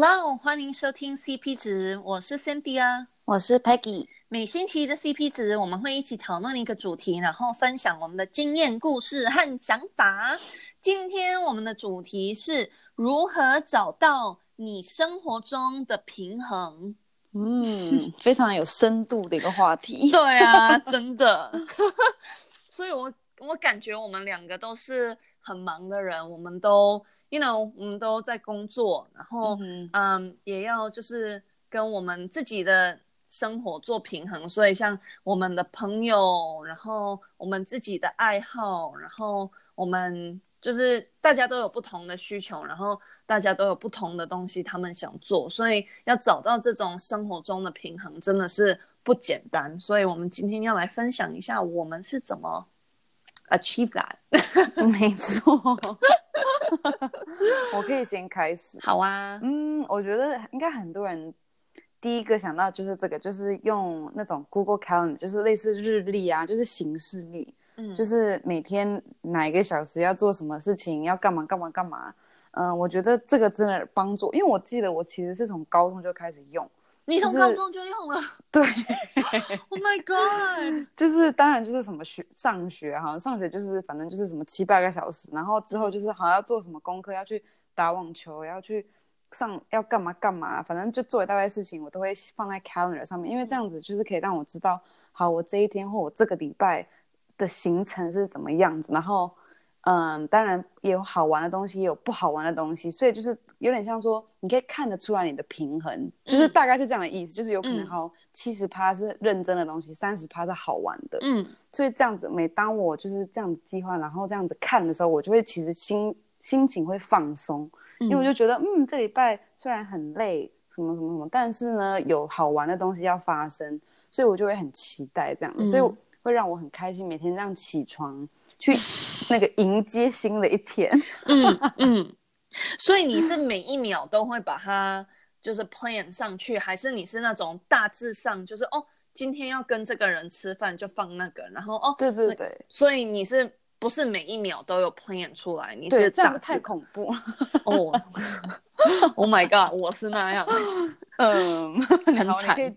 Hello，欢迎收听 CP 值，我是 Cindy 啊，我是 Peggy。每星期的 CP 值，我们会一起讨论一个主题，然后分享我们的经验、故事和想法。今天我们的主题是如何找到你生活中的平衡。嗯，非常有深度的一个话题。对啊，真的。所以我我感觉我们两个都是很忙的人，我们都。You know，我们都在工作，然后嗯，嗯，也要就是跟我们自己的生活做平衡。所以像我们的朋友，然后我们自己的爱好，然后我们就是大家都有不同的需求，然后大家都有不同的东西他们想做，所以要找到这种生活中的平衡真的是不简单。所以我们今天要来分享一下我们是怎么 achieve that。没错。我可以先开始。好啊，嗯，我觉得应该很多人第一个想到就是这个，就是用那种 Google Calendar，就是类似日历啊，就是行事历，嗯，就是每天哪一个小时要做什么事情，要干嘛干嘛干嘛。嗯，我觉得这个真的帮助，因为我记得我其实是从高中就开始用。你从高中就用了？就是、对，Oh my God！就是当然就是什么学上学哈，上学就是反正就是什么七八个小时，然后之后就是好像要做什么功课，要去打网球，要去上要干嘛干嘛，反正就做一大堆事情，我都会放在 calendar 上面，因为这样子就是可以让我知道，好，我这一天或我这个礼拜的行程是怎么样子，然后。嗯，当然也有好玩的东西，也有不好玩的东西，所以就是有点像说，你可以看得出来你的平衡，嗯、就是大概是这样的意思，就是有可能好七十趴是认真的东西，三十趴是好玩的，嗯，所以这样子，每当我就是这样子计划，然后这样子看的时候，我就会其实心心情会放松，因为我就觉得，嗯，这礼拜虽然很累，什么什么什么，但是呢，有好玩的东西要发生，所以我就会很期待这样，嗯、所以会让我很开心，每天这样起床。去那个迎接新的一天，嗯嗯，所以你是每一秒都会把它就是 plan 上去，还是你是那种大致上就是哦，今天要跟这个人吃饭就放那个，然后哦，对对对，所以你是不是每一秒都有 plan 出来？你是这样太恐怖 哦。Oh my god！我是那样，嗯，很惨。你可以，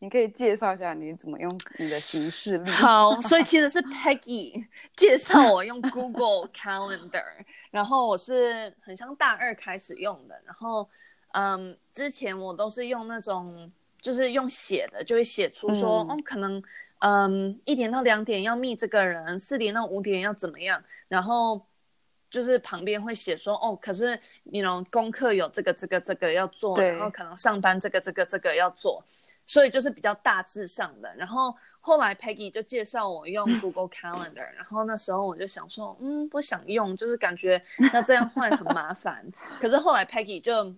你可以介绍一下你怎么用你的行事历。好，所以其实是 Peggy 介绍我用 Google Calendar，然后我是很像大二开始用的，然后嗯，之前我都是用那种就是用写的，就会写出说，嗯，哦，可能嗯一点到两点要 meet 这个人，四点到五点要怎么样，然后。就是旁边会写说哦，可是你 you know 功课有这个这个这个要做，然后可能上班这个这个这个要做，所以就是比较大致上的。然后后来 Peggy 就介绍我用 Google Calendar，然后那时候我就想说，嗯，不想用，就是感觉那这样换很麻烦。可是后来 Peggy 就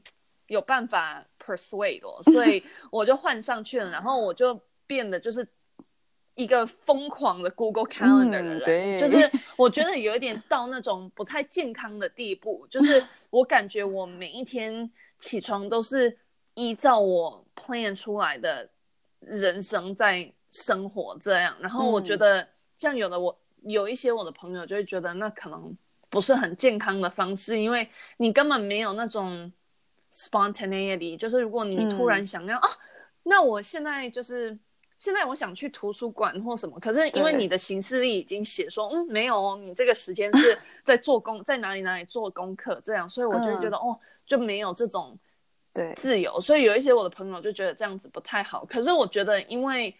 有办法 persuade 我，所以我就换上去了，然后我就变得就是。一个疯狂的 Google Calendar 的人，嗯、对，就是我觉得有一点到那种不太健康的地步，就是 我感觉我每一天起床都是依照我 plan 出来的人生在生活这样，然后我觉得像有的我有一些我的朋友就会觉得那可能不是很健康的方式，因为你根本没有那种 spontaneity，就是如果你突然想要、嗯、啊，那我现在就是。现在我想去图书馆或什么，可是因为你的行事历已经写说，嗯，没有哦，你这个时间是 在做功，在哪里哪里做功课这样，所以我就觉得、嗯、哦，就没有这种对。自由，所以有一些我的朋友就觉得这样子不太好。可是我觉得，因为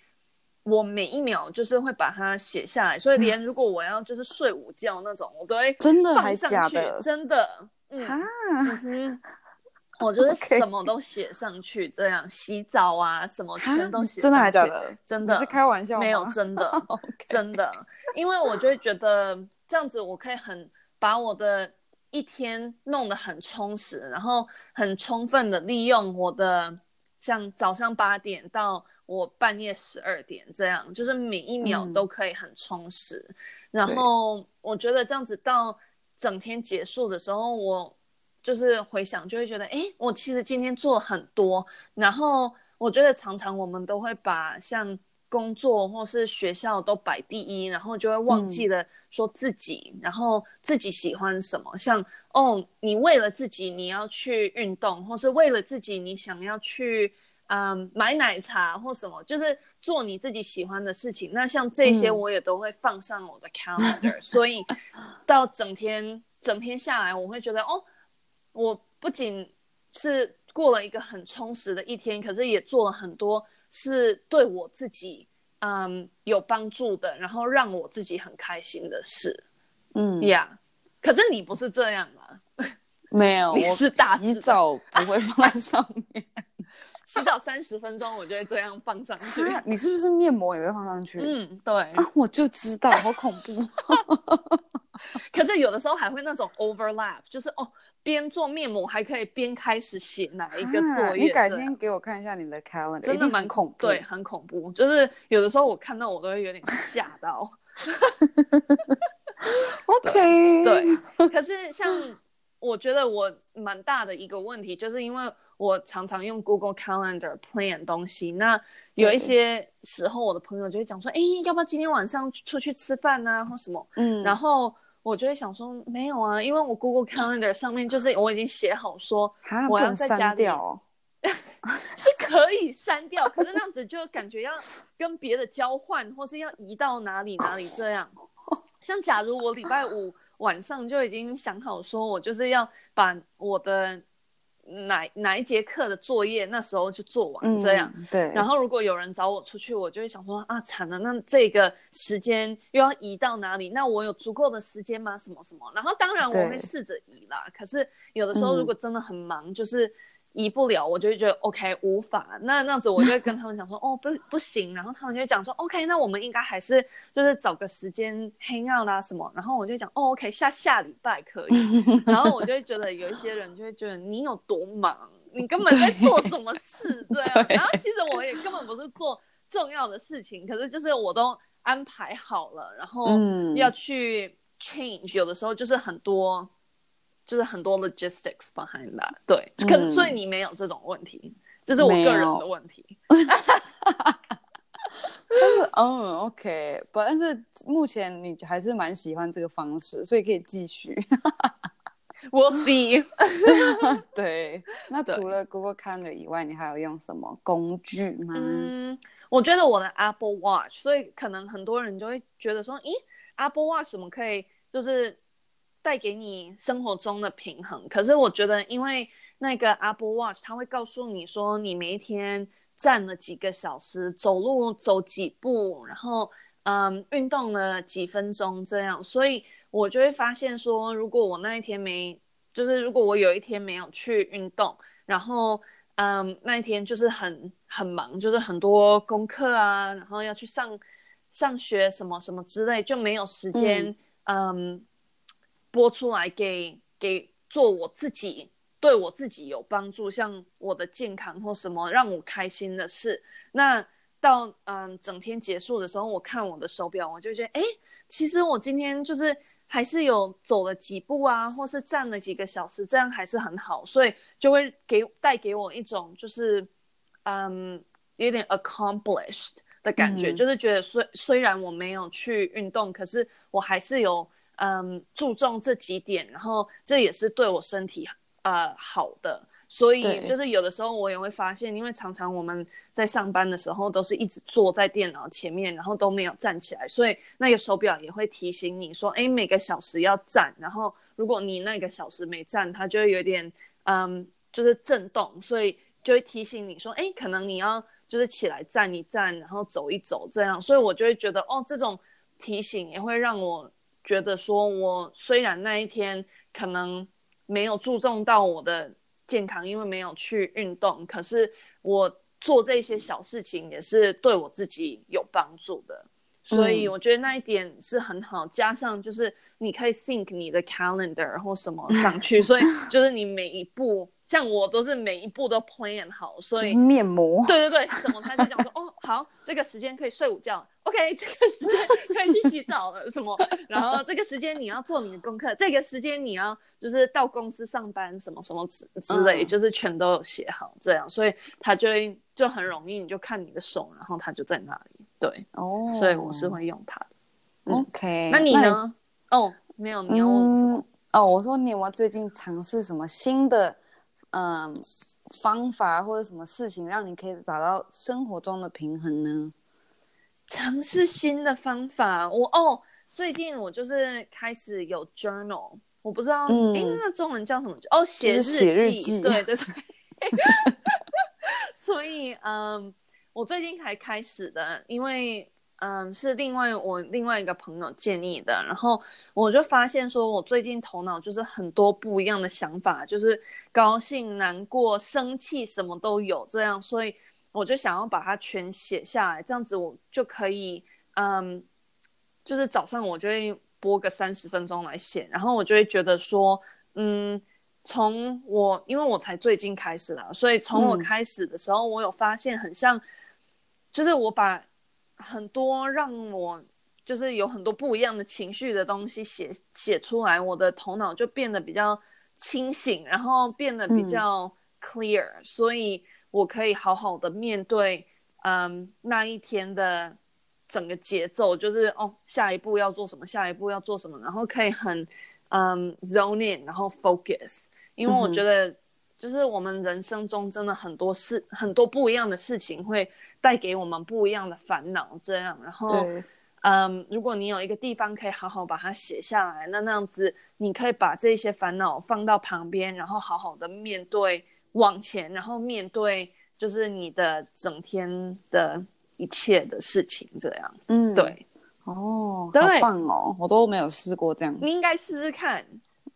我每一秒就是会把它写下来，所以连如果我要就是睡午觉那种，我都会真的还假的，真的，嗯。哈嗯我就是什么都写上去，这样、洗澡啊什么全都写上去。真的还假的？真的？是开玩笑吗？没有，真的 真的。因为我就会觉得这样子，我可以很把我的一天弄得很充实，然后很充分的利用我的，像早上八点到我半夜十二点这样，就是每一秒都可以很充实。嗯、然后我觉得这样子到整天结束的时候，我。就是回想，就会觉得，哎，我其实今天做了很多。然后我觉得常常我们都会把像工作或是学校都摆第一，然后就会忘记了说自己，嗯、然后自己喜欢什么，像哦，你为了自己你要去运动，或是为了自己你想要去嗯买奶茶或什么，就是做你自己喜欢的事情。那像这些我也都会放上我的 calendar，、嗯、所以到整天整天下来，我会觉得哦，我不仅是过了一个很充实的一天，可是也做了很多。是对我自己，嗯，有帮助的，然后让我自己很开心的事，嗯呀。Yeah. 可是你不是这样吗？没有，我是大洗澡不会放在上面，洗澡三十分钟我就会这样放上去。你是不是面膜也会放上去？嗯，对。啊，我就知道，好恐怖。可是有的时候还会那种 overlap，就是哦。边做面膜还可以边开始写哪一个作业？啊、你改天给我看一下你的 calendar，真的蛮恐怖。对，很恐怖。就是有的时候我看到我都会有点吓到。OK，对。可是像 我觉得我蛮大的一个问题，就是因为我常常用 Google Calendar plan 东西。那有一些时候，我的朋友就会讲说：“哎，要不要今天晚上出去吃饭啊，或什么？”嗯，然后。我就会想说，没有啊，因为我 Google Calendar 上面就是我已经写好说我要在家里，是可以删掉，可是那样子就感觉要跟别的交换，或是要移到哪里哪里这样。像假如我礼拜五晚上就已经想好说，我就是要把我的。哪哪一节课的作业那时候就做完这样，嗯，对。然后如果有人找我出去，我就会想说啊，惨了，那这个时间又要移到哪里？那我有足够的时间吗？什么什么？然后当然我会试着移啦。可是有的时候如果真的很忙，嗯、就是。移不了，我就会觉得 OK 无法。那那样子，我就会跟他们讲说，哦不不行。然后他们就会讲说，OK，那我们应该还是就是找个时间 hang out 啦什么。然后我就讲，哦 OK，下下礼拜可以。然后我就会觉得有一些人就会觉得你有多忙，你根本在做什么事这样。然后其实我也根本不是做重要的事情，可是就是我都安排好了，然后要去 change，有的时候就是很多。就是很多 logistics behind that，对，可是所以你没有这种问题，嗯、这是我个人的问题。但是，嗯，OK，不，但是目前你还是蛮喜欢这个方式，所以可以继续。We'll see。对，那除了 Google Calendar 以外，你还有用什么工具吗？嗯，我觉得我的 Apple Watch，所以可能很多人就会觉得说，咦，Apple Watch 怎么可以就是。带给你生活中的平衡，可是我觉得，因为那个 Apple Watch，它会告诉你说你每一天站了几个小时，走路走几步，然后嗯，运动了几分钟这样，所以我就会发现说，如果我那一天没，就是如果我有一天没有去运动，然后嗯，那一天就是很很忙，就是很多功课啊，然后要去上上学什么什么之类，就没有时间嗯。嗯播出来给给做我自己，对我自己有帮助，像我的健康或什么让我开心的事。那到嗯整天结束的时候，我看我的手表，我就觉得，哎，其实我今天就是还是有走了几步啊，或是站了几个小时，这样还是很好，所以就会给带给我一种就是嗯有点 accomplished 的感觉，嗯、就是觉得虽虽然我没有去运动，可是我还是有。嗯，注重这几点，然后这也是对我身体呃好的，所以就是有的时候我也会发现，因为常常我们在上班的时候都是一直坐在电脑前面，然后都没有站起来，所以那个手表也会提醒你说，哎，每个小时要站，然后如果你那个小时没站，它就会有点嗯，就是震动，所以就会提醒你说，哎，可能你要就是起来站一站，然后走一走这样，所以我就会觉得哦，这种提醒也会让我。觉得说，我虽然那一天可能没有注重到我的健康，因为没有去运动，可是我做这些小事情也是对我自己有帮助的，所以我觉得那一点是很好。加上就是你可以 sync 你的 calendar 或什么上去，所以就是你每一步。像我都是每一步都 plan 好，所以面膜，对对对，什么他就讲说，哦，好，这个时间可以睡午觉，OK，这个时间可以去洗澡了，什么，然后这个时间你要做你的功课，这个时间你要就是到公司上班，什么什么之之类，嗯、就是全都有写好这样，所以他就会就很容易，你就看你的手，然后他就在那里。对，哦，所以我是会用它的。嗯 OK，那你呢？哦，没有，你要问我什么？嗯哦，我说你有没有最近尝试什么新的嗯方法或者什么事情，让你可以找到生活中的平衡呢？尝试新的方法，我哦，最近我就是开始有 journal，我不知道，哎、嗯，那中文叫什么？哦，写日记，写日记，对对对。所以，嗯，我最近才开始的，因为，嗯，是另外我另外一个朋友建议的，然后我就发现说，我最近头脑就是很多不一样的想法，就是高兴、难过、生气，什么都有这样，所以。我就想要把它全写下来，这样子我就可以，嗯，就是早上我就会播个三十分钟来写，然后我就会觉得说，嗯，从我因为我才最近开始啦，所以从我开始的时候，我有发现很像，就是我把很多让我就是有很多不一样的情绪的东西写写出来，我的头脑就变得比较清醒，然后变得比较 clear，嗯，所以。我可以好好的面对，嗯，那一天的整个节奏，就是哦，下一步要做什么，下一步要做什么，然后可以很，嗯，zone in，然后 focus，因为我觉得，就是我们人生中真的很多事，很多不一样的事情会带给我们不一样的烦恼，这样，然后，嗯，如果你有一个地方可以好好把它写下来，那那样子，你可以把这些烦恼放到旁边，然后好好的面对。往前，然后面对就是你的整天的一切的事情，这样，嗯，对，哦，对，好棒哦，我都没有试过这样，你应该试试看。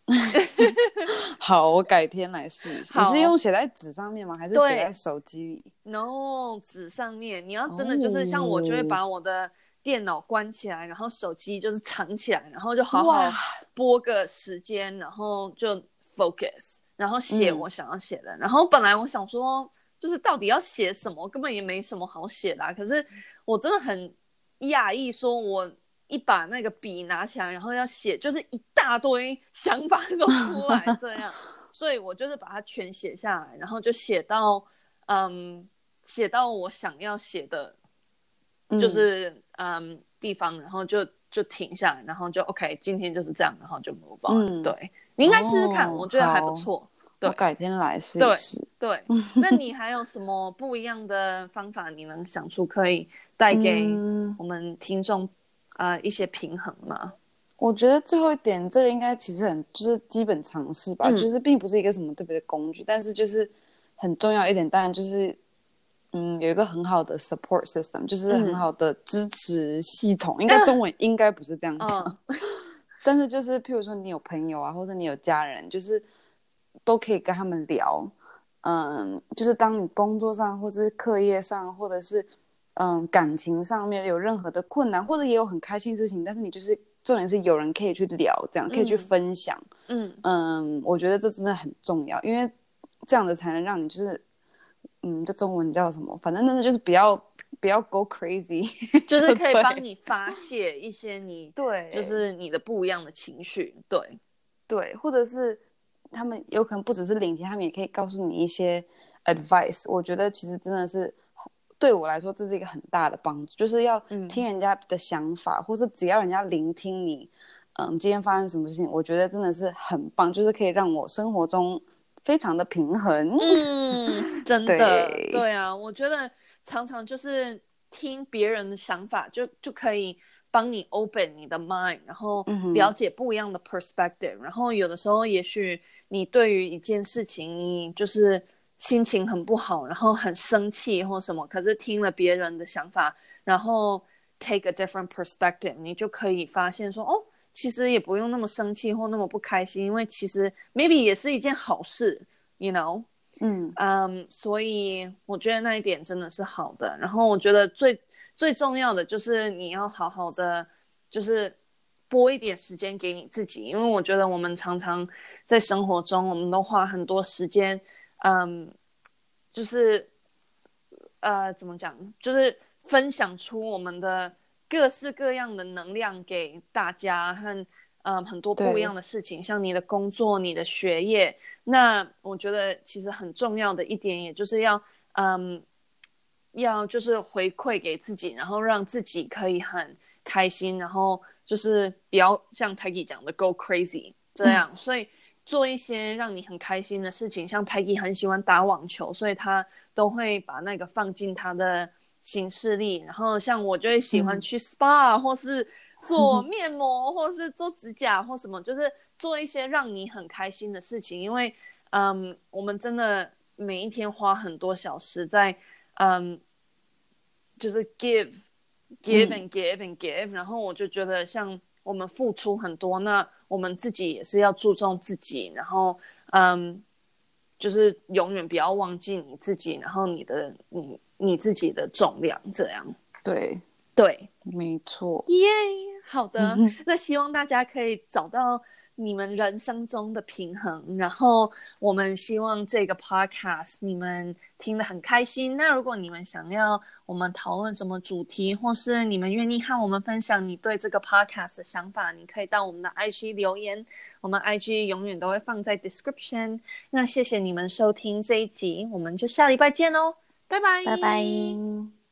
好，我改天来试一下。你是用写在纸上面吗？还是写在手机里？No，纸上面。你要真的就是像我，就会把我的电脑关起来，然后手机就是藏起来，然后就好好拨个时间，然后就 focus。然后写我想要写的，嗯、然后本来我想说，就是到底要写什么，根本也没什么好写的、啊。可是我真的很讶异，说我一把那个笔拿起来，然后要写，就是一大堆想法都出来 这样。所以我就是把它全写下来，然后就写到，嗯，写到我想要写的，就是嗯，嗯地方，然后就就停下来，然后就 OK，今天就是这样，然后就 move on。对。你应该试试看，哦、我觉得还不错。对，我改天来试一试。对，对那你还有什么不一样的方法？你能想出可以带给我们听众啊、呃、一些平衡吗？我觉得最后一点，这个应该其实很就是基本常识吧，嗯、就是并不是一个什么特别的工具，但是就是很重要一点，当然就是嗯有一个很好的 support system，就是很好的支持系统。嗯、应该中文应该不是这样讲。嗯 但是就是，譬如说你有朋友啊，或者你有家人，就是都可以跟他们聊。嗯，就是当你工作上，或者是课业上，或者是嗯感情上面有任何的困难，或者也有很开心的事情，但是你就是重点是有人可以去聊，这样可以去分享。嗯嗯，我觉得这真的很重要，因为这样子才能让你就是嗯，这中文叫什么？反正真的就是不要。不要 go crazy，就是可以帮你发泄一些你 对，就是你的不一样的情绪，对对，或者是他们有可能不只是聆听，他们也可以告诉你一些 advice。我觉得其实真的是对我来说，这是一个很大的帮助，就是要听人家的想法，嗯、或是只要人家聆听你，嗯，今天发生什么事情，我觉得真的是很棒，就是可以让我生活中非常的平衡。嗯，真的，对，对啊，我觉得。常常就是听别人的想法，就就可以帮你 open 你的 mind，然后了解不一样的 perspective，嗯。然后有的时候，也许你对于一件事情，你就是心情很不好，然后很生气或什么，可是听了别人的想法，然后 take a different perspective，你就可以发现说，哦，其实也不用那么生气或那么不开心，因为其实 maybe 也是一件好事，you know。嗯嗯，um, 所以我觉得那一点真的是好的。然后我觉得最最重要的就是你要好好的，就是拨一点时间给你自己，因为我觉得我们常常在生活中，我们都花很多时间，嗯，就是呃，怎么讲，就是分享出我们的各式各样的能量给大家和。嗯，很多不一样的事情，像你的工作、你的学业，那我觉得其实很重要的一点，也就是要嗯，要就是回馈给自己，然后让自己可以很开心，然后就是不要像 Peggy 讲的 go crazy 这样，嗯、所以做一些让你很开心的事情。像 Peggy 很喜欢打网球，所以他都会把那个放进他的行事历。然后像我就会喜欢去 SPA、嗯、或是做 面膜，或是做指甲或什么，就是做一些让你很开心的事情。因为嗯，我们真的每一天花很多小时在。嗯，就是 give give and give and give，嗯，然后我就觉得像我们付出很多，那我们自己也是要注重自己，然后嗯，就是永远不要忘记你自己，然后你的你你自己的重量，这样。对对，没错。耶，yeah, 好的，那希望大家可以找到。你们人生中的平衡，然后我们希望这个 podcast 你们听得很开心。那如果你们想要我们讨论什么主题，或是你们愿意和我们分享你对这个 podcast 的想法，你可以到我们的 IG 留言，我们 IG 永远都会放在 description。那谢谢你们收听这一集，我们就下礼拜见喽，拜拜，拜拜。